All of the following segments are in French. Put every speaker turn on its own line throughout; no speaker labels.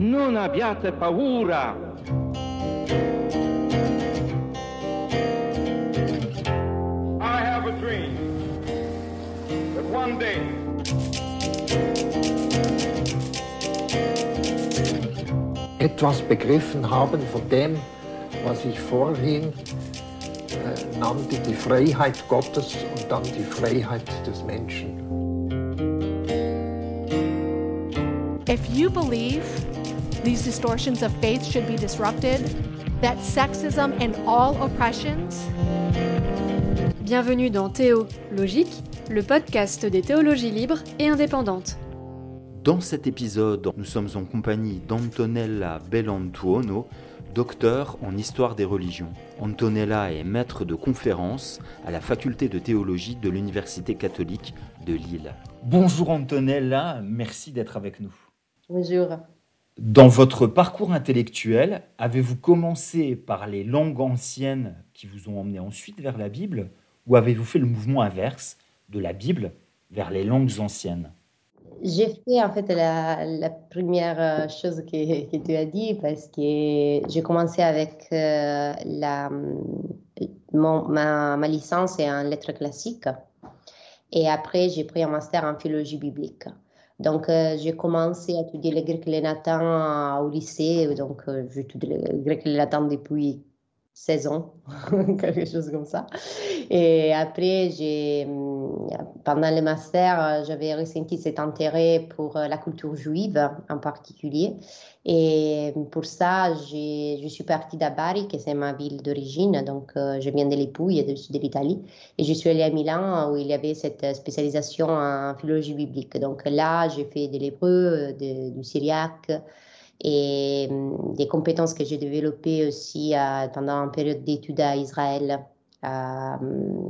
Non abbiate paura.
I have a dream that one day
etwas begriffen haben von dem, was ich vorhin äh, nannte, die Freiheit Gottes und dann die Freiheit des Menschen.
If you believe these distortions of faith should be disrupted, that sexism and all oppressions
Bienvenue dans Théo Logique, le podcast des théologies libres et indépendantes.
Dans cet épisode, nous sommes en compagnie d'Antonella Bellantuono, docteur en histoire des religions. Antonella est maître de conférences à la faculté de théologie de l'Université catholique de Lille. Bonjour Antonella, merci d'être avec nous.
Bonjour.
Dans votre parcours intellectuel, avez-vous commencé par les langues anciennes qui vous ont emmené ensuite vers la Bible ou avez-vous fait le mouvement inverse de la Bible vers les langues anciennes?
J'ai fait en fait la, première euh, chose que, que, tu as dit parce que j'ai commencé avec euh, la, ma, ma, licence en lettres classiques et après j'ai pris un master en philologie biblique. Donc euh, j'ai commencé à étudier le grec et le latin au lycée, donc euh, j'étudie le grec et le latin depuis 16 ans, quelque chose comme ça. Et après, j'ai, pendant le master, j'avais ressenti cet intérêt pour la culture juive en particulier. Et pour ça, je suis partie d'Abari, qui c'est ma ville d'origine. Donc, je viens de l'Épouille, du sud de l'Italie. Et je suis allée à Milan, où il y avait cette spécialisation en philologie biblique. Donc là, j'ai fait de l'hébreu, du syriaque et des compétences que j'ai développées aussi euh, pendant une période d'études à Israël, à,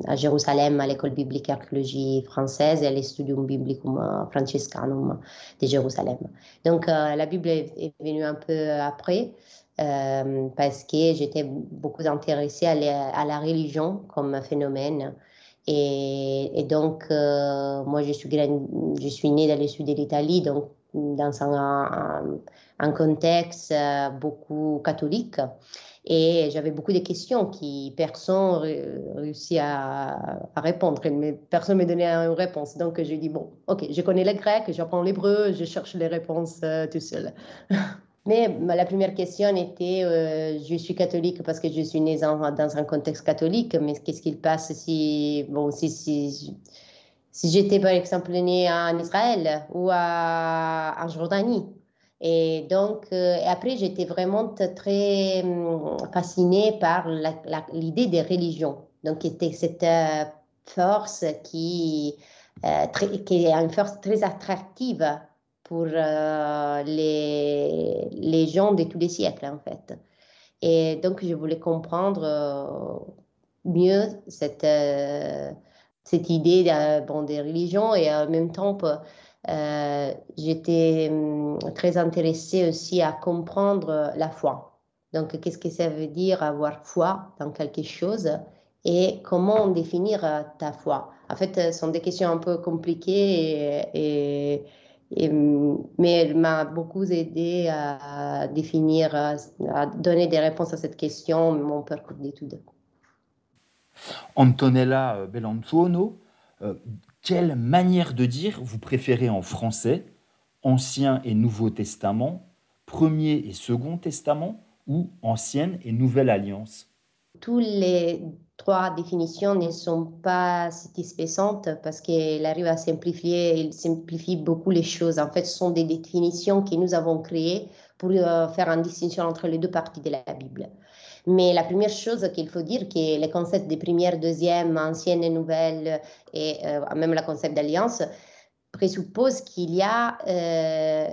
à Jérusalem, à l'école biblique archéologie française et à l'Estudium Biblicum Franciscanum de Jérusalem. Donc euh, la Bible est, venue un peu après. Euh, parce que j'étais beaucoup intéressée à la, religion comme phénomène. Et, et donc, euh, moi, je suis, je suis née dans le sud de l'Italie, donc dans un, un contexte euh, beaucoup catholique. Et j'avais beaucoup de questions qui personne réussit à, à, répondre, mais personne ne me donnait une réponse. Donc j'ai dit, bon, ok, je connais le grec, j'apprends l'hébreu, je cherche les réponses euh, tout seul. mais la première question était, euh, je suis catholique parce que je suis née dans, un contexte catholique, mais qu'est-ce qu'il passe si, bon, si, si, si j'étais par exemple née en Israël ou à, en Jordanie? Et donc, euh, après, j'étais vraiment très hum, fascinée par l'idée des religions. Donc, c'était cette euh, force qui, euh, qui est une force très attractive pour les, gens de tous les siècles, en fait. Et donc, je voulais comprendre mieux cette, idée des religions et en même temps, euh, j'étais hum, très intéressée aussi à comprendre la foi. Donc, qu'est-ce que ça veut dire avoir foi dans quelque chose et comment définir ta foi? En fait, ce sont des questions un peu compliquées, et, mais elle m'a beaucoup aidé à définir, à donner des réponses à cette question, mon parcours d'études.
Antonella Bellantuono, euh, quelle manière de dire vous préférez en français Ancien et Nouveau Testament, Premier et Second Testament ou Ancienne et Nouvelle Alliance?
Toutes les trois définitions ne sont pas satisfaisantes parce qu'elle arrive à simplifier, elle simplifie beaucoup les choses. En fait, ce sont des définitions que nous avons créées pour faire une distinction entre les deux parties de la Bible. Mais la première chose qu'il faut dire, que le concept de première, deuxième, ancienne et nouvelle, et euh, même le concept d'alliance, présuppose qu'il y a euh,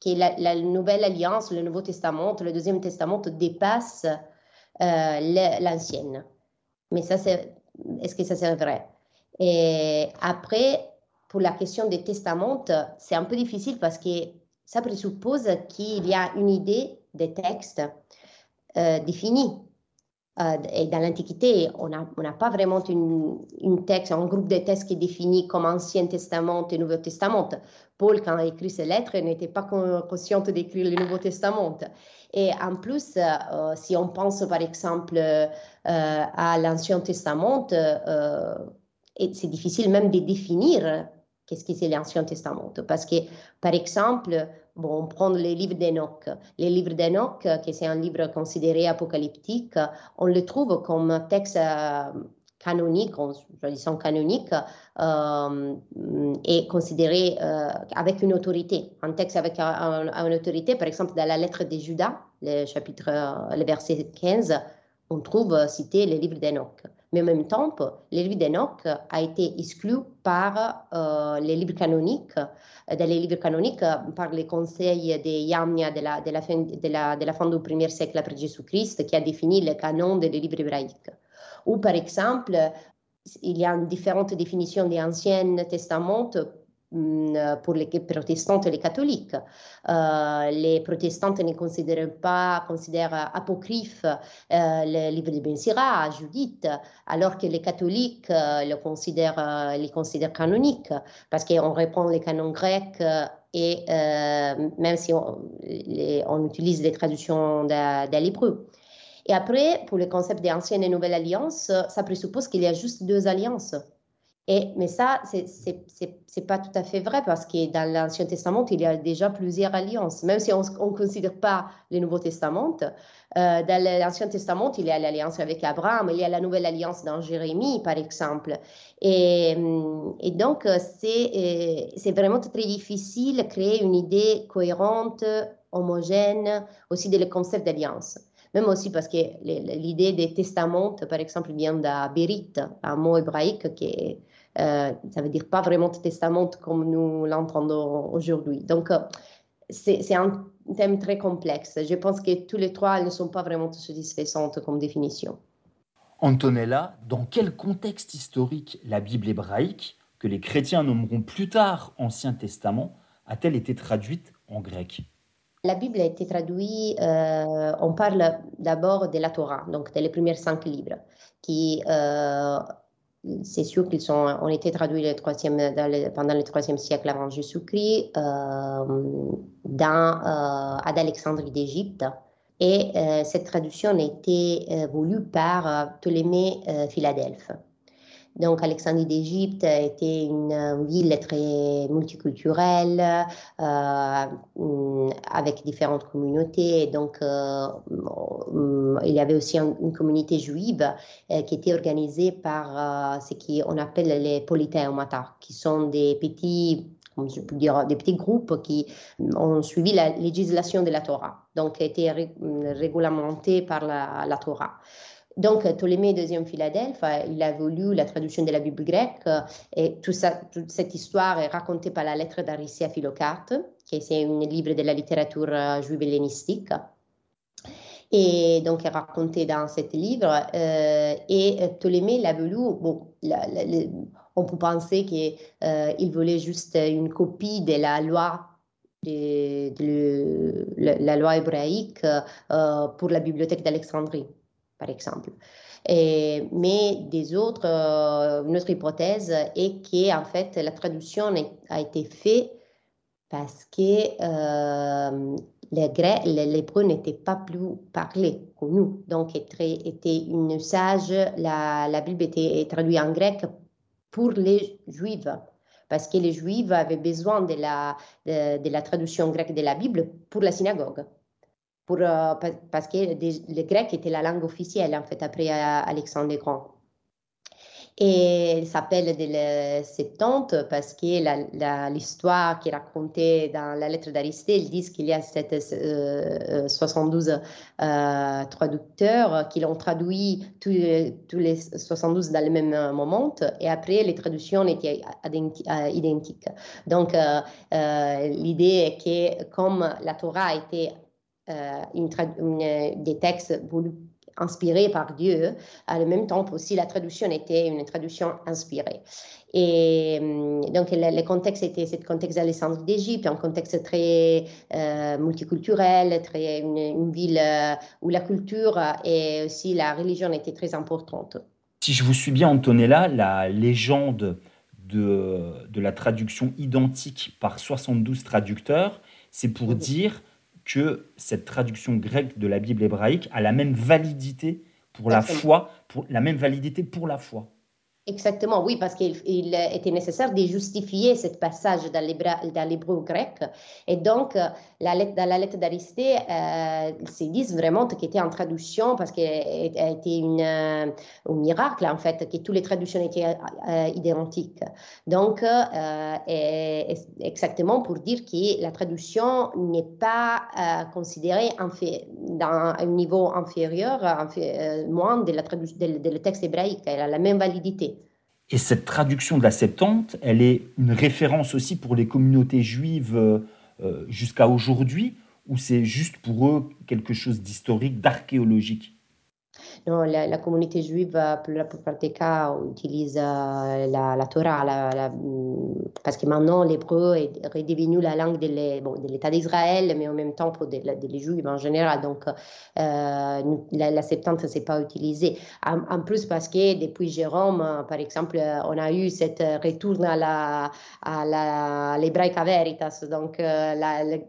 que la, la, nouvelle alliance, le Nouveau Testament, le Deuxième Testament dépasse euh, l'ancienne. Mais ça, c'est, est-ce que ça c'est vrai? Et après, pour la question des testaments, c'est un peu difficile parce que ça présuppose qu'il y a une idée des textes euh, définie. et dans l'Antiquité, on n'a pas vraiment une, texte, un groupe de textes qui est défini comme Ancien Testament et Nouveau Testament. Paul, quand a écrit ses lettres, n'était pas conscient d'écrire le Nouveau Testament. Et en plus, si on pense par exemple à l'Ancien Testament, c'est difficile même de définir qu'est-ce que c'est l'Ancien Testament. Parce que, par exemple, bon, on prend les livres d'Enoch. Les livres d'Enoch, qui c'est un livre considéré apocalyptique, on le trouve comme texte euh, canonique, disons canonique, euh, et considéré euh, avec une autorité, un texte avec une autorité, par exemple dans la lettre de Judas, le chapitre, le verset 15, on trouve cité les livres d'Enoch. Même temps, le livre d'Enoch a été exclu par euh, les livres canoniques, dans les livres canoniques par les conseils de Yamnia de la, de fin, du premier siècle après Jésus-Christ, qui a défini le canon des livres hébraïques. Ou par exemple, il y a différentes définitions des Anciens Testaments pour les protestants et les catholiques. Euh, les protestants ne considèrent pas, considèrent apocryphe euh, le livre de Ben Sira, Judith, alors que les catholiques euh, le considèrent, les considèrent canoniques, parce qu'on reprend les canons grecs et même si on, utilise les traductions de, de. Et après, pour le concept d'ancienne et nouvelle alliance, ça présuppose qu'il y a juste deux alliances. Mais ça, ce n'est pas tout à fait vrai parce que dans l'Ancien Testament, il y a déjà plusieurs alliances. Même si on ne considère pas le Nouveau Testament, euh, dans l'Ancien Testament, il y a l'alliance avec Abraham, il y a la nouvelle alliance dans Jérémie, par exemple. Et, et donc, c'est vraiment très difficile de créer une idée cohérente, homogène, aussi de le concept d'alliance. Même aussi parce que l'idée des testaments, par exemple, vient d'Aberit, un mot hébraïque qui est euh, ça veut dire pas vraiment testament comme nous l'entendons aujourd'hui. Donc, euh, c'est un thème très complexe. Je pense que tous les trois ne sont pas vraiment satisfaisantes comme définition.
Antonella, dans quel contexte historique la Bible hébraïque, que les chrétiens nommeront plus tard Ancien Testament, a-t-elle été traduite en grec?
La Bible a été traduite, euh, on parle d'abord de la Torah, donc des premiers cinq livres, qui c'est sûr qu'ils ont été traduits le pendant le troisième siècle avant Jésus-Christ euh, euh, à Alexandrie d'Égypte. Et euh, cette traduction a été voulue par Ptolémée Philadelphe. Donc, Alexandrie d'Égypte était une ville très multiculturelle, euh, avec différentes communautés. Donc, euh, il y avait aussi une communauté juive euh, qui était organisée par ce qu'on appelle les polythéomata, qui sont des petits groupes qui ont suivi la législation de la Torah, donc étaient réglementés par la Torah. Donc, Ptolémée deuxième Philadelphe, il a voulu la traduction de la Bible grecque et tout ça, toute cette histoire est racontée par la lettre d'Aricie à Philocarte, qui est un livre de la littérature euh, juive hellénistique. Et donc, est racontée dans ce livre. Euh, et Ptolémée l'a voulu, on peut penser qu'il euh, voulait juste une copie de la loi de, la loi hébraïque pour la bibliothèque d'Alexandrie par exemple. mais des autres, euh, une autre hypothèse est que en fait la traduction a été faite parce que euh, l'hébreu n'était pas plus parlé que nous. Donc, était, était une usage, la, la Bible était traduite en grec pour les Juifs parce que les Juifs avaient besoin de la, de la traduction grecque de la Bible pour la synagogue pour, euh, parce que le grec était la langue officielle, en fait, après euh, Alexandre le Grand. Et il s'appelle de 70 parce que l'histoire qui est racontée dans la lettre d'Aristée, ils disent qu'il y a 72 euh, traducteurs qui l'ont traduit tous, tous, les 72 dans le même moment et après les traductions étaient identiques. Donc l'idée est que comme la Torah a été euh, une, des textes voulus inspirée par Dieu. À le même temps aussi, la traduction était une traduction inspirée. Et hum, donc, le, contexte était ce contexte d'Alexandrie d'Égypte, un contexte très euh, multiculturel, très, une, ville euh, où la culture et aussi la religion étaient très importantes.
Si je vous suis bien, Antonella, la légende de, de la traduction identique par 72 traducteurs, c'est pour dire que cette traduction grecque de la Bible hébraïque a la même validité pour la foi, pour la même validité pour la foi.
Exactement, oui, parce qu'il était nécessaire de justifier ce passage dans l'hébreu grec. Et donc, la lettre, dans la lettre d'Aristée, euh, ils disent vraiment qu'elle était en traduction parce qu'elle a été une, euh, un miracle, en fait, que toutes les traductions étaient euh, identiques. Donc, euh, exactement pour dire que la traduction n'est pas considérée dans un niveau inférieur, moins de la de, de le texte hébraïque. Elle a la même validité.
Et cette traduction de la Septante, elle est une référence aussi pour les communautés juives euh, jusqu'à aujourd'hui, ou c'est juste pour eux quelque chose d'historique, d'archéologique?
No, la, la, communauté juive, pour la plupart des cas, utilise euh, la, la Torah la, mm, parce que maintenant l'hébreu est redevenu la langue de l'État d'Israël, mais en même temps pour des de juifs en général. Donc, euh, la, la, Septante ne s'est pas utilisée. En, plus, parce que depuis Jérôme, par exemple, on a eu cette retour à l'hébraïque veritas. Donc, euh,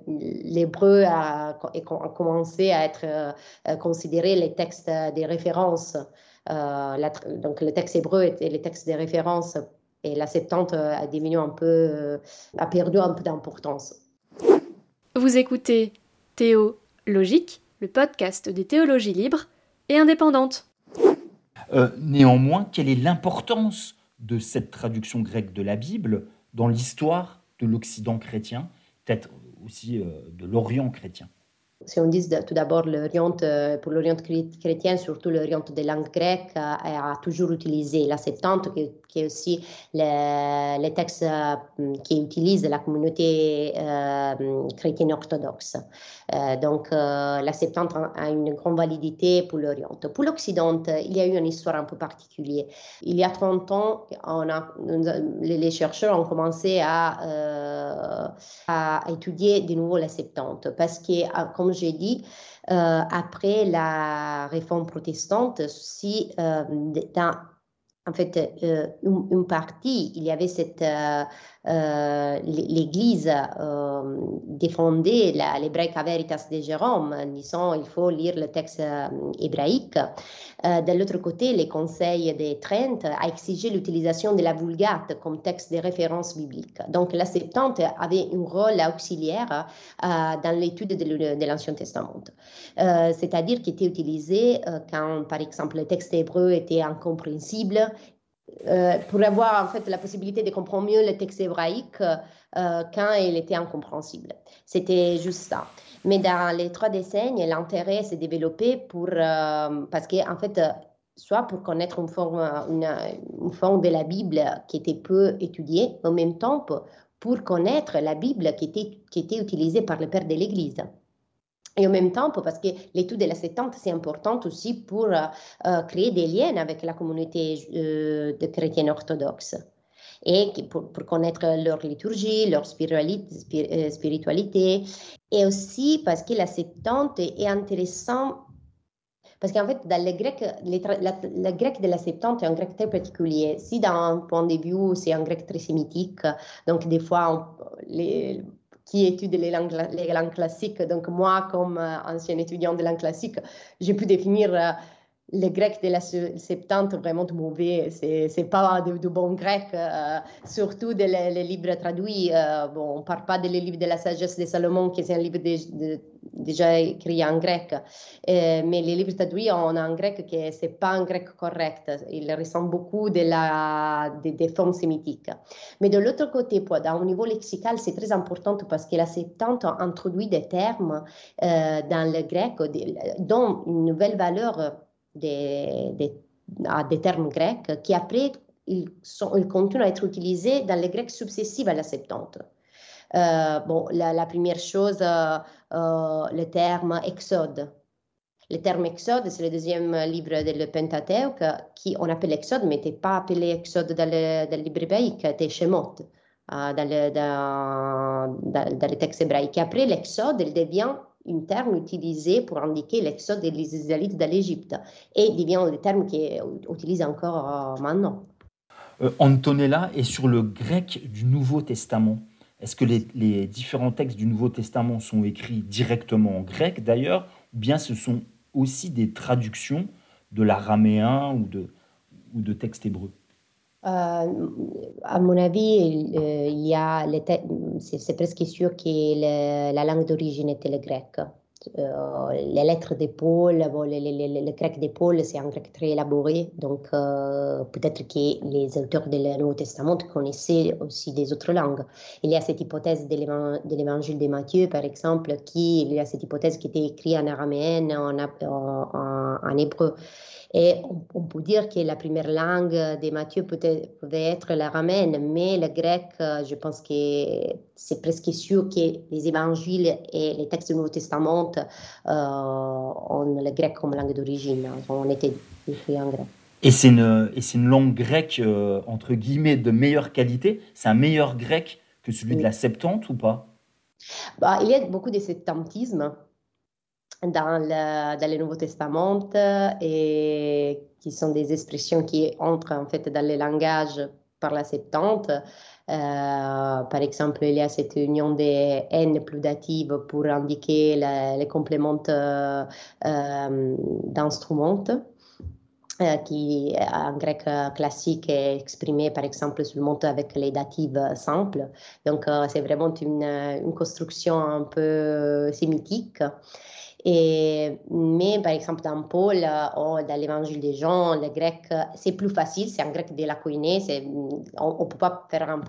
l'hébreu a, a, commencé à être euh, considéré les textes des références. Euh, donc le texte hébreu et les textes des références et la Septante a diminué un peu, euh, a perdu un peu d'importance.
Vous écoutez Théo Logique, le podcast des théologies libres et indépendantes.
Euh, néanmoins, quelle est l'importance de cette traduction grecque de la Bible dans l'histoire de l'Occident chrétien, peut-être aussi de l'Orient chrétien?
Si on dit tout d'abord l'Orient, euh, pour l'Orient chrétien, surtout l'Orient des langues grecques, euh, a toujours utilisé la Septante, qui, est aussi les, textes euh, qui utilisent la communauté chrétienne orthodoxe. donc la Septante a une grande validité pour l'Orient. Pour l'Occident, il y a eu une histoire un peu particulière. Il y a 30 ans, on a, les chercheurs ont commencé à, à étudier de nouveau la Septante, parce que, comme j'ai dit, euh, après la réforme protestante, si euh, dans en fait, euh, une, partie, il y avait cette, euh, l'Église euh, défendait l'hébraïque veritas de Jérôme, en disant il faut lire le texte euh, hébraïque. de l'autre côté, les conseils de Trent a exigé l'utilisation de la Vulgate comme texte de référence biblique. Donc la Septante avait un rôle auxiliaire dans l'étude de l'Ancien Testament. C'est-à-dire qu'il était utilisé quand, par exemple, le texte hébreu était incompréhensible euh, pour avoir en fait la possibilité de comprendre mieux le texte hébraïque euh, quand il était incompréhensible. C'était juste ça. Mais dans les trois décennies, l'intérêt s'est développé pour, euh, parce qu'en en fait, soit pour connaître une forme, une forme de la Bible qui était peu étudiée, en même temps pour connaître la Bible qui était, qui était utilisée par le père de l'Église. Et en même temps, parce que l'étude de la Septante, c'est important aussi pour euh, euh, créer des liens avec la communauté euh, de chrétiens orthodoxes. Et pour, connaître leur liturgie, leur spiritualité, et aussi parce que la Septante est intéressante parce qu'en fait, dans le grec, le grec de la Septante est un grec très particulier. Si d'un point de vue, c'est un grec très sémitique, donc des fois, les, qui étudie les langues, les langues classiques. Donc moi, comme euh, ancien étudiant de langue classique, j'ai pu définir euh, le grec de la Septante vraiment mauvais. C'est pas du bon grec, euh, surtout des les, livres traduits. bon, on parle pas des livres de la sagesse de Salomon, qui est un livre de, déjà écrit en grec, euh, mais les livres traduits ont un grec qui n'est pas un grec correct. Il ressemble beaucoup de la, des formes sémitiques. Mais de l'autre côté, au niveau lexical, c'est très important parce que la Septante introduit des termes euh, dans le grec dont une nouvelle valeur des, à des termes grecs qui après ils, sont, continuent à être utilisés dans les grecs successifs à la Septante. Euh, bon, la, première chose, euh, euh, le terme exode. Le terme Exode, c'est le deuxième livre du Pentateuque, qui on appelle Exode, mais n'était pas appelé Exode dans le, livre hébraïque, c'était Shemot, euh, dans, dans, dans, dans, le texte hébraïque. Après, l'Exode, il devient un terme utilisé pour indiquer l'exode des Israélites de l'Égypte. Et il devient un terme qui est utilisé encore euh, maintenant.
Euh, Antonella est sur le grec du Nouveau Testament. Est-ce que les, différents textes du Nouveau Testament sont écrits directement en grec d'ailleurs, ou bien ce sont aussi des traductions de l'araméen ou de, textes hébreux?
À mon avis, il y a c'est presque sûr que la langue d'origine était le grec. Euh, les lettres de Paul, bon, le, le, le, grec de Paul, c'est un grec très élaboré, donc euh, peut-être que les auteurs du Nouveau Testament connaissaient aussi des autres langues. Il y a cette hypothèse de l'évangile de Matthieu, par exemple, qui, il y a cette hypothèse qui était écrite en araméen, en, en, en, en hébreu. Et on, on, peut dire que la première langue de Matthieu pouvait être l'araméen, mais le grec, euh, je pense que c'est presque sûr que les évangiles et les textes du Nouveau Testament euh, ont le grec comme langue d'origine. On était écrit en grec.
Et c'est une, et une langue grecque, euh, entre guillemets, de meilleure qualité? C'est un meilleur grec que celui oui. de la Septante ou pas?
Bah, Il y a beaucoup de septantisme dans le, Nouveau Testament et qui sont des expressions qui entrent en fait dans le langage par la Septante. Euh, par exemple, il y a cette union des N plus datives pour indiquer le, les compléments euh, euh, d'instruments. qui en grec classique est exprimé par exemple seulement avec les datives simples. Donc c'est vraiment une, une, construction un peu sémitique. Mais par exemple, dans Paul ou dans l'évangile des Jean, le grec, c'est plus facile, c'est un grec de la Koiné. On ne peut pas faire un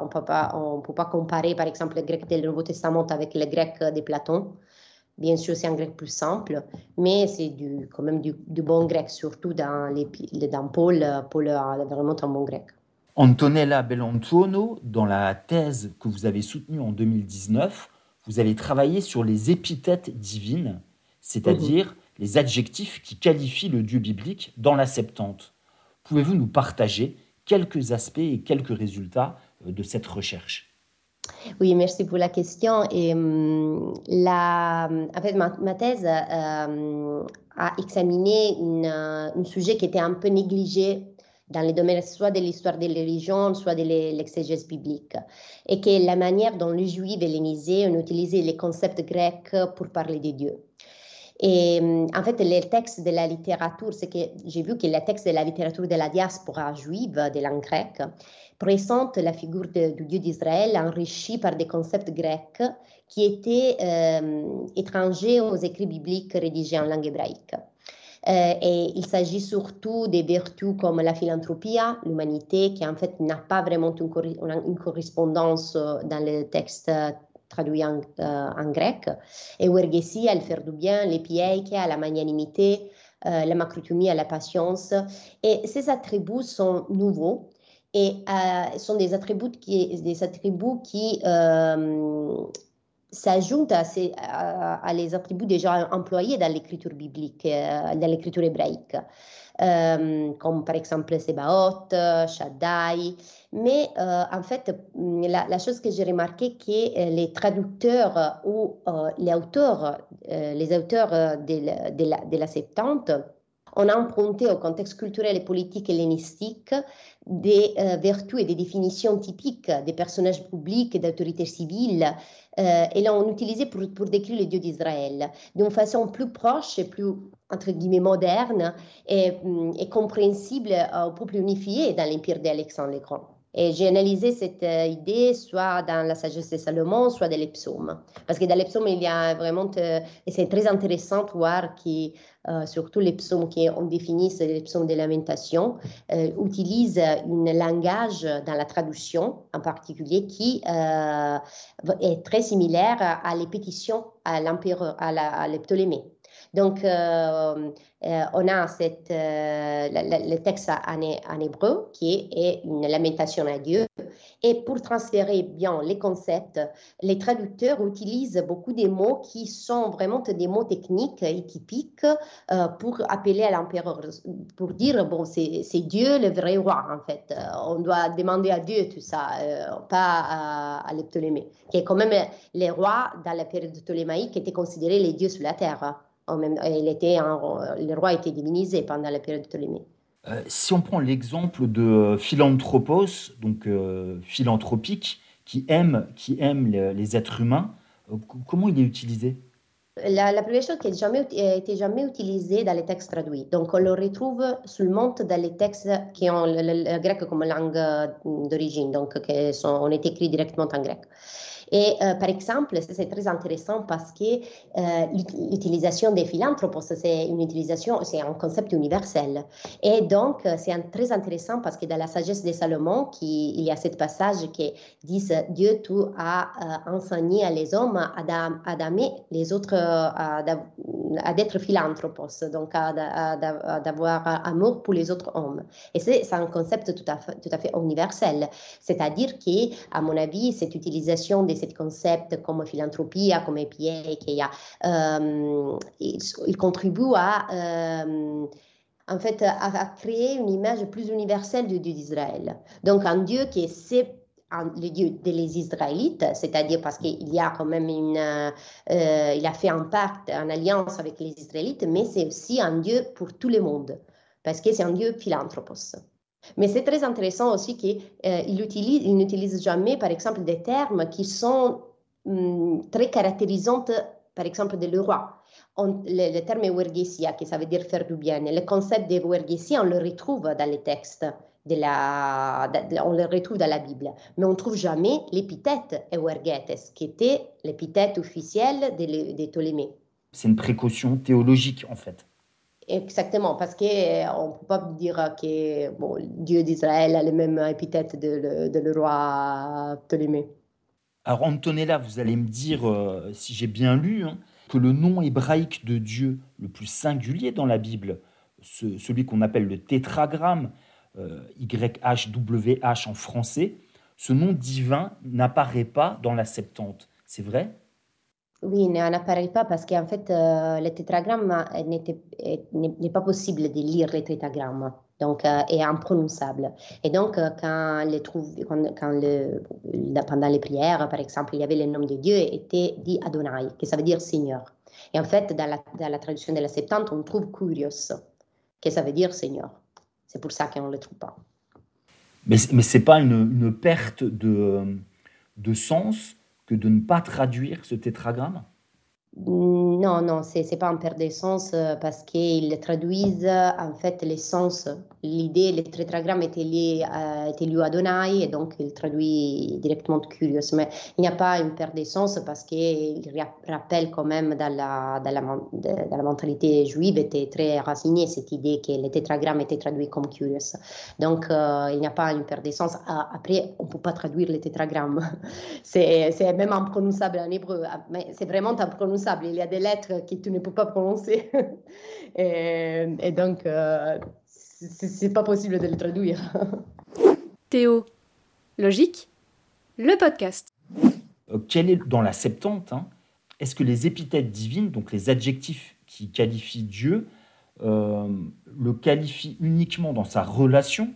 on on peut pas comparer par exemple le grec du Nouveau Testament avec le grec de Platon. Bien sûr, c'est un grec plus simple, mais c'est quand même du, du, bon grec, surtout dans, les, dans Paul. Paul a vraiment un bon grec.
Antonella Bellantuono, dans la thèse que vous avez soutenue en 2019, vous allez travailler sur les épithètes divines, c'est-à-dire mmh. les adjectifs qui qualifient le Dieu biblique dans la Septante. Pouvez-vous nous partager quelques aspects et quelques résultats de cette recherche?
Oui, merci pour la question. Et, um, la, en fait, ma, ma thèse euh, a examiné un sujet qui était un peu négligé dans les domaines soit de l'histoire des religions, soit de l'exégèse biblique. Et que la manière dont les Juifs hellénisés ont utilisé les concepts grecs pour parler de Dieu. Et en fait, les textes de la littérature, c'est que j'ai vu que les textes de la littérature de la diaspora juive de langue grecque présentent la figure du Dieu d'Israël enrichie par des concepts grecs qui étaient euh, étrangers aux écrits bibliques rédigés en langue hébraïque. Euh, et il s'agit surtout des vertus comme la philanthropie, l'humanité, qui en fait n'a pas vraiment une, cor une, correspondance euh, dans le texte euh, traduit en, grec, et ergesia, le faire du bien, l'épieike, la magnanimité, la macrotumie, la patience. Et ces attributs sont nouveaux et euh, sont des attributs qui, euh, s'ajoute à, à, à, les attributs déjà employés dans l'écriture biblique, euh, dans l'écriture hébraïque, euh, comme par exemple Sebaot, Shaddai. Mais euh, en fait, la, chose que j'ai remarqué, que euh, les traducteurs ou euh, les auteurs, les auteurs de la Septante, on a emprunté au contexte culturel et politique hellénistique des euh, vertus et des définitions typiques des personnages publics et d'autorités civiles euh, et l'ont utilisé pour, pour décrire le Dieu d'Israël d'une façon plus proche et plus, entre guillemets, moderne et, et compréhensible au peuple unifié dans l'empire d'Alexandre le Grand. Et j'ai analysé cette euh, idée soit dans la sagesse de Salomon, soit dans les psaumes. Parce que dans les psaumes, il y a vraiment, et c'est très intéressant de voir que euh, surtout les psaumes qu'on définit, c'est les psaumes de lamentation, euh, utilisent un langage dans la traduction en particulier qui est très similaire à, les pétitions à l'empereur, à, la. Donc, euh, euh, on a cette, euh, le, texte en, hébreu qui est, une lamentation à Dieu. Et pour transférer bien les concepts, les traducteurs utilisent beaucoup des mots qui sont vraiment des mots techniques et typiques pour appeler à l'empereur, pour dire, bon, c'est Dieu le vrai roi, en fait. on doit demander à Dieu tout ça, pas à, à les Ptolémées, qui est quand même les rois dans la période ptolémaïque qui étaient considérés les dieux sur la terre même, il était le roi était divinisé pendant la période de Ptolémée.
Euh, si on prend l'exemple de philanthropos, donc euh, philanthropique, qui aime, qui aime les, êtres humains, euh, comment il est utilisé?
La, première chose qui n'a jamais, été jamais utilisée dans les textes traduits. Donc, on le retrouve seulement dans les textes qui ont le, grec comme langue d'origine, donc qui sont, on est écrit directement en grec. Et euh, par exemple, c'est très intéressant parce que euh, l'utilisation des philanthropes, c'est une utilisation, c'est un concept universel. Et donc, euh, c'est très intéressant parce que dans la sagesse de Salomon, il y a ce passage qui dit Dieu, tu as enseigné à les hommes à, à les autres, à, à d'être philanthropes, donc à, d'avoir amour pour les autres hommes. Et c'est un concept tout à fait, tout à fait universel. C'est-à-dire que, à mon avis, cette utilisation des ces concepts comme philanthropie, comme EPA, qui euh, il, contribue à, euh, en fait, à, créer une image plus universelle du Dieu d'Israël. Donc, un Dieu qui est le Dieu des Israélites, c'est-à-dire parce qu'il a quand même euh, il a fait un pacte, une alliance avec les Israélites, mais c'est aussi un Dieu pour tout le monde, parce que c'est un Dieu philanthropos. Mais c'est très intéressant aussi qu'il euh, utilise, il n'utilise jamais, par exemple, des termes qui sont hum, très caractérisants, par exemple, de le roi. le, terme wergesia, qui ça veut dire faire du bien, le concept de wergesia, on le retrouve dans les textes. De la, on le retrouve dans la Bible, mais on ne trouve jamais l'épithète Euergetes, qui était l'épithète officielle des de Ptolémée.
C'est une précaution théologique, en fait.
Exactement, parce qu'on ne peut pas dire que bon, Dieu d'Israël a les mêmes épithètes de, de le roi Ptolémée.
Alors Antonella, vous allez me dire, euh, si j'ai bien lu, hein, que le nom hébraïque de Dieu le plus singulier dans la Bible, celui qu'on appelle le tétragramme, euh, YHWH en français, ce nom divin n'apparaît pas dans la Septante. C'est vrai?
Oui, n'apparaît pas parce qu'en fait, euh, le tétragramme n'est pas possible de lire le tétragramme, donc euh, est imprononçable. Et donc, euh, quand, le trouve, quand, quand pendant les prières, par exemple, il y avait le nom de Dieu, était dit Adonai, qui ça veut dire Seigneur. Et en fait, dans la, traduction de la Septante, on trouve Curios, qui ça veut dire Seigneur. C'est pour ça qu'on ne le trouve pas.
Mais, mais ce n'est pas une, une, perte de, de sens que de ne pas traduire ce tétragramme?
Non, non, ce n'est pas en perte de sens euh, parce qu'ils traduisent en fait l'essence. L'idée, le tétragramme était lié, à, était et donc il traduit directement Curious. Mais il n'y a pas une perte de sens parce qu'il rappelle quand même dans la, la, mentalité juive, était très racinée cette idée que le tétragramme était traduit comme Curious. Donc euh, il n'y a pas une perte de sens. Ah, après, on ne peut pas traduire le tétragramme. c'est même imprononçable en hébreu, mais c'est vraiment imprononçable il y a des lettres que tu ne peux pas prononcer. et, donc, euh, c'est pas possible de les traduire.
Théo, logique, le podcast.
Euh, quel est dans la Septante hein, Est-ce que les épithètes divines, donc les adjectifs qui qualifient Dieu, euh, le qualifient uniquement dans sa relation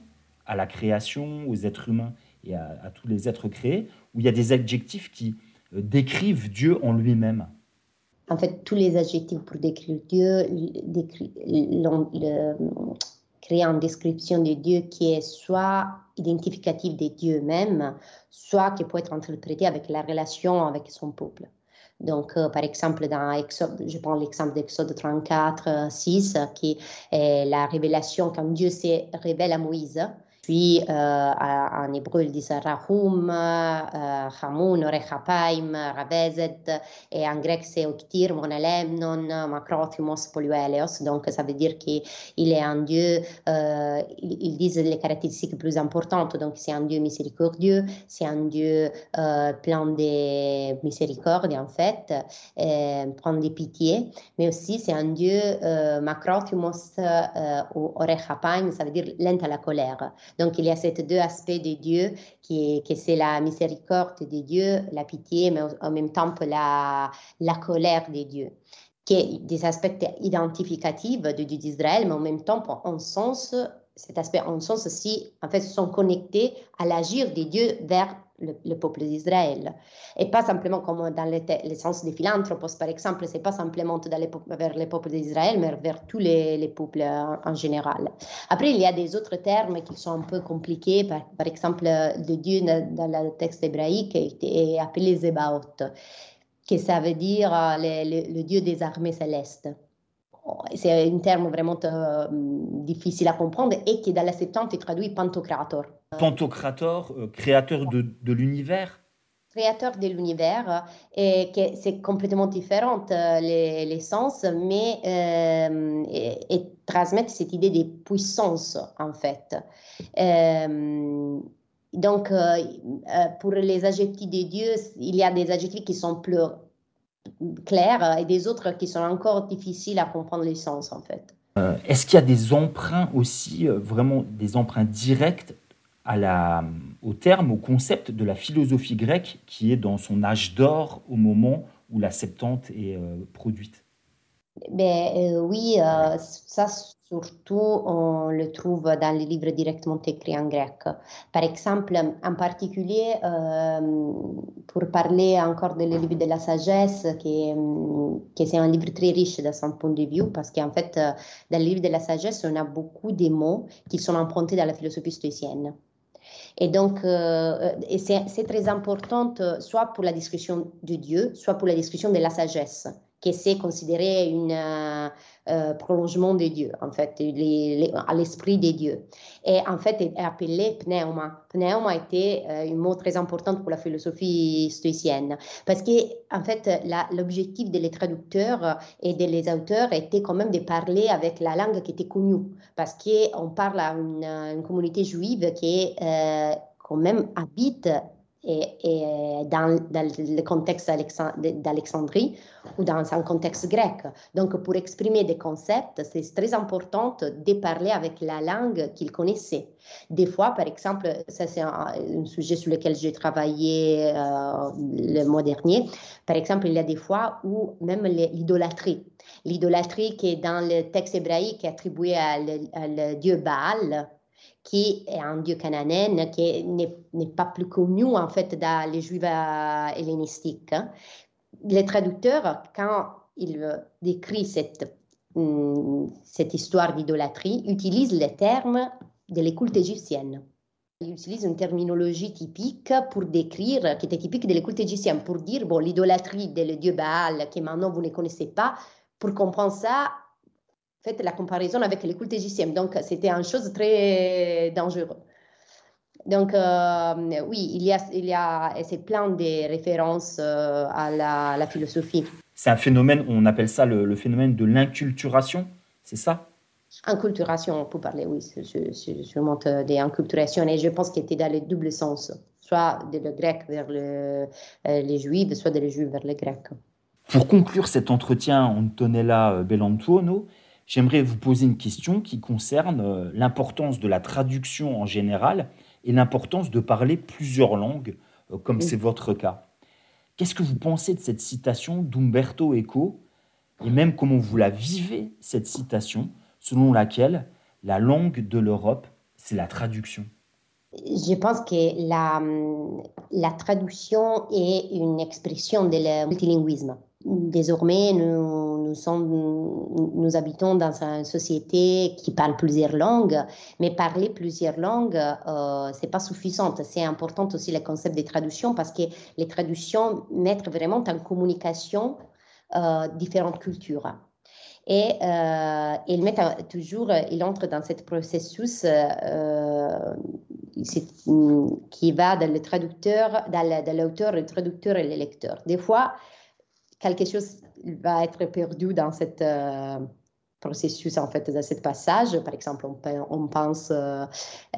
à la création, aux êtres humains et à, à tous les êtres créés, ou il y a des adjectifs qui décrivent Dieu en lui-même?
En fait, tous les adjectifs pour décrire Dieu créent une description de Dieu qui est soit identificative de Dieu même, soit qui peut être interprétée avec la relation avec son peuple. Donc, euh, par exemple, dans Exode, je prends l'exemple d'Exode 34, 6, qui est la révélation quand Dieu se révèle à Moïse Puis euh, en hébreu, ils disent Rahum, euh, Hamun, Rechapaim, Rabezet, et en grec, c'est Oktir, Monalemnon, Macrothymos, Polueleos. Donc, ça veut dire qu'il est un Dieu, euh, ils disent les caractéristiques plus importantes. Donc, c'est un Dieu miséricordieux, c'est un Dieu euh, plein de miséricorde, en fait, plein de pitié, mais aussi c'est un Dieu euh, Macrothymos ou Orechapaim, ça veut dire lent à la colère. Donc il y a ces deux aspects de Dieu qui, qui c'est la miséricorde de Dieu, la pitié, mais en même temps la, la colère de Dieu qui est des aspects identificatifs du Dieu d'Israël, mais en même temps, en sens, cet aspect en sens aussi, en fait, sont connectés à l'agir de Dieu vers le, peuple d'Israël. Et pas simplement comme dans le, sens des philanthropes, par exemple, c'est pas simplement d'aller vers le peuple d'Israël, mais vers tous les, peuples en, général. Après, il y a des autres termes qui sont un peu compliqués. Par, exemple, le Dieu dans le texte hébraïque est appelé Zebaoth, que ça veut dire le Dieu des armées célestes c'est un terme vraiment euh, difficile à comprendre et qui dans la Septante est traduit Pantocrator.
Pantocrator, euh, créateur de, de l'univers?
Créateur de l'univers et que c'est complètement différent les, les, sens, mais euh, et, et, transmettre cette idée de puissance en fait. Euh, donc, pour les adjectifs de Dieu, il y a des adjectifs qui sont plus clairs et des autres qui sont encore difficiles à comprendre les sens en fait.
Euh, est-ce qu'il y a des emprunts aussi, euh, vraiment des emprunts directs à la, au terme, au concept de la philosophie grecque qui est dans son âge d'or au moment où la Septante est euh, produite?
Ben, Oui, ça Surtout, on le trouve dans les livres directement écrits en grec. Par exemple, en particulier, euh, pour parler encore des livres de la sagesse, qui, qui c'est un livre très riche de son point de vue, parce qu'en fait, euh, dans le livre de la sagesse, on a beaucoup de mots qui sont empruntés dans la philosophie stoïcienne. Et donc, euh, c'est très important, soit pour la discussion de Dieu, soit pour la discussion de la sagesse que c'est considéré un euh, euh, prolongement de Dieu, en fait, à l'esprit de Dieu. Et en fait, est appelé pneuma. Pneuma était euh, un mot très important pour la philosophie stoïcienne, parce que, en fait, l'objectif des traducteurs et des auteurs était quand même de parler avec la langue qui était connue, parce qu'on parle à une, communauté juive qui quand même habite et, et dans, le contexte d'Alexandrie ou dans un contexte grec. Donc, pour exprimer des concepts, c'est très important de parler avec la langue qu'ils connaissaient. Des fois, par exemple, ça c'est un, sujet sur lequel j'ai travaillé euh, le mois dernier, par exemple, il y a des fois où même l'idolâtrie, l'idolâtrie qui est dans le texte hébraïque attribuée à le dieu Baal, qui est un dieu cananéen qui n'est pas plus connu en fait dans les juifs euh, hellénistiques. Hein. Les traducteurs, quand ils décrivent cette, hum, cette histoire d'idolâtrie, utilisent les termes de l'écoute égyptienne. Ils utilisent une terminologie typique pour décrire, qui était typique de l'écoute égyptienne, pour dire, bon, l'idolâtrie du dieu Baal, que maintenant vous ne connaissez pas, pour comprendre ça, fait la comparaison avec les cultes égyptiens. Donc, c'était une chose très dangereuse. Donc, euh, oui, il y a, il y a c'est plein de références euh, à la, philosophie.
C'est un phénomène, on appelle ça le, phénomène de l'inculturation, c'est ça?
Inculturation, on peut parler, oui, sûrement des inculturations. Et je pense qu'il était dans les doubles sens, soit de le grec vers le, euh, les juifs, soit de les juifs vers les grecs.
Pour conclure cet entretien, Antonella Bellantuono, j'aimerais vous poser une question qui concerne euh, l'importance de la traduction en général et l'importance de parler plusieurs langues, euh, comme c'est votre cas. Qu'est-ce que vous pensez de cette citation d'Umberto Eco et même comment vous la vivez, cette citation, selon laquelle la langue de l'Europe, c'est la traduction?
Je pense que la, la traduction est une expression de multilinguisme. Désormais, nous, nous, habitons dans une société qui parle plusieurs langues, mais parler plusieurs langues, euh, c'est pas suffisant. C'est important aussi le concept des traductions parce que les traductions mettent vraiment en communication euh, différentes cultures. Et euh, il met toujours, il entre dans ce processus euh, qui va dans le traducteur, dans l'auteur, le traducteur et le lecteur. Des fois, quelque chose va être perdu dans cette euh, processus, en fait, dans ce passage. Par exemple, on, pense euh,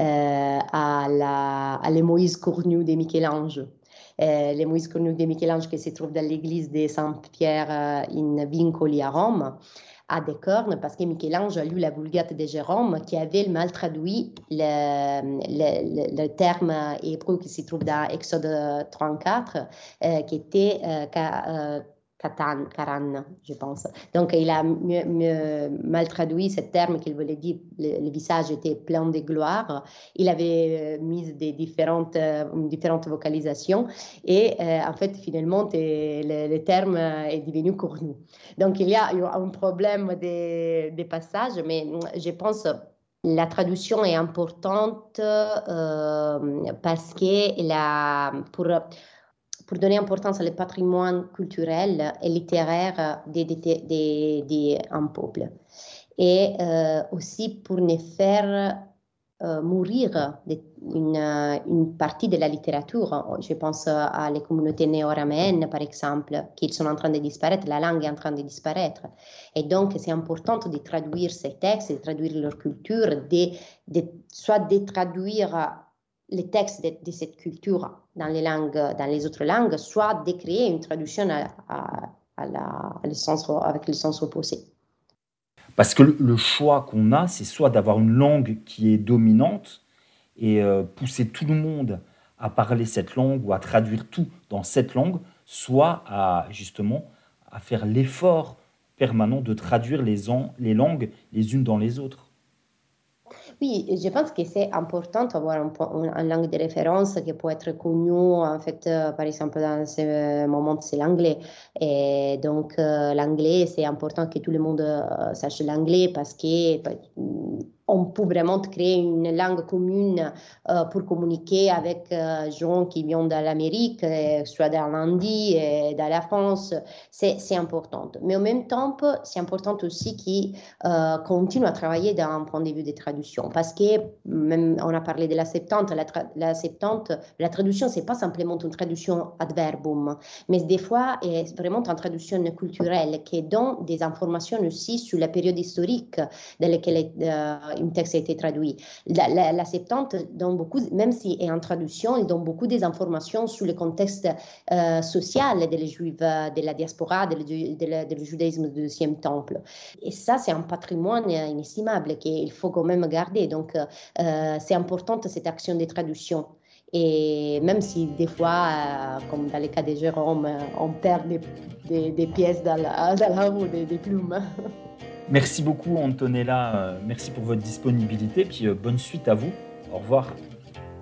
euh, à, la, à les Moïse cornu de Michel-Ange. Euh, les Moïse cornu de Michel-Ange qui se trouve dans l'église de Saint-Pierre in Vincoli à Rome a des cornes parce que Michel-Ange a lu la Vulgate de Jérôme qui avait mal traduit le, le, le, terme hébreu qui se trouve dans Exode 34, qui était Je pense. Donc, il a mal traduit ce terme qu'il voulait dire le, visage était plein de gloire. Il avait euh, mis des différentes, euh, vocalisations et euh, en fait, finalement, le, terme est devenu cornu. Donc, il y a un problème des, des passages, mais je pense la traduction est importante parce que la, pour pour donner importance au patrimoine culturel et littéraire d'un peuple. Et euh, aussi pour ne faire euh, mourir une, une, partie de la littérature. Je pense à les communautés néo-araméennes, par exemple, qui sont en train de disparaître, la langue est en train de disparaître. Et donc, c'est important de traduire ces textes, de traduire leur culture, de, de, soit de traduire les textes de, cette culture dans les langues, dans les autres langues, soit de créer une traduction à, la, avec le sens opposé.
Parce que le choix qu'on a, c'est soit d'avoir une langue qui est dominante et euh, pousser tout le monde à parler cette langue ou à traduire tout dans cette langue, soit à justement à faire l'effort permanent de traduire les, les langues les unes dans les autres.
Oui, je pense que c'est important d'avoir un, une langue de référence qui peut être connue, en fait, euh, par exemple, dans ce moment, c'est l'anglais. Et donc, euh, l'anglais, c'est important que tout le monde euh, sache l'anglais parce que on peut vraiment créer une langue commune euh, pour communiquer avec euh, gens qui viennent de l'Amérique, euh, soit dans l'Indie, et dans la France. C'est important. Mais en même temps, c'est important aussi qu'ils continuent à travailler d'un point de vue des traductions. Parce que, même, on a parlé de la Septante, la, Septante, la traduction, c'est pas simplement une traduction adverbum, mais des fois, c'est vraiment une traduction culturelle qui donne des informations aussi sur la période historique dans laquelle un texte a été traduit. La, Septante donne beaucoup, même si est en traduction, il donne beaucoup des informations sur le contexte euh, social des Juifs, de la diaspora, du judaïsme du deuxième temple. Et ça, c'est un patrimoine inestimable qu'il faut quand même garder. Donc, euh, c'est important cette action de traduction. Et même si des fois, euh, comme dans le cas de Jérôme, on perd des, pièces dans la, roue, des plumes.
Merci beaucoup Antonella, euh, merci pour votre disponibilité, puis euh, bonne suite à vous. Au revoir.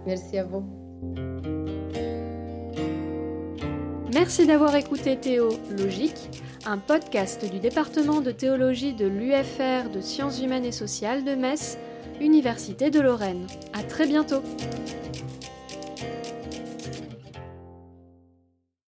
Merci à vous.
Merci d'avoir écouté Théo Logique, un podcast du département de théologie de l'UFR de sciences humaines et sociales de Metz, Université de Lorraine. À très bientôt.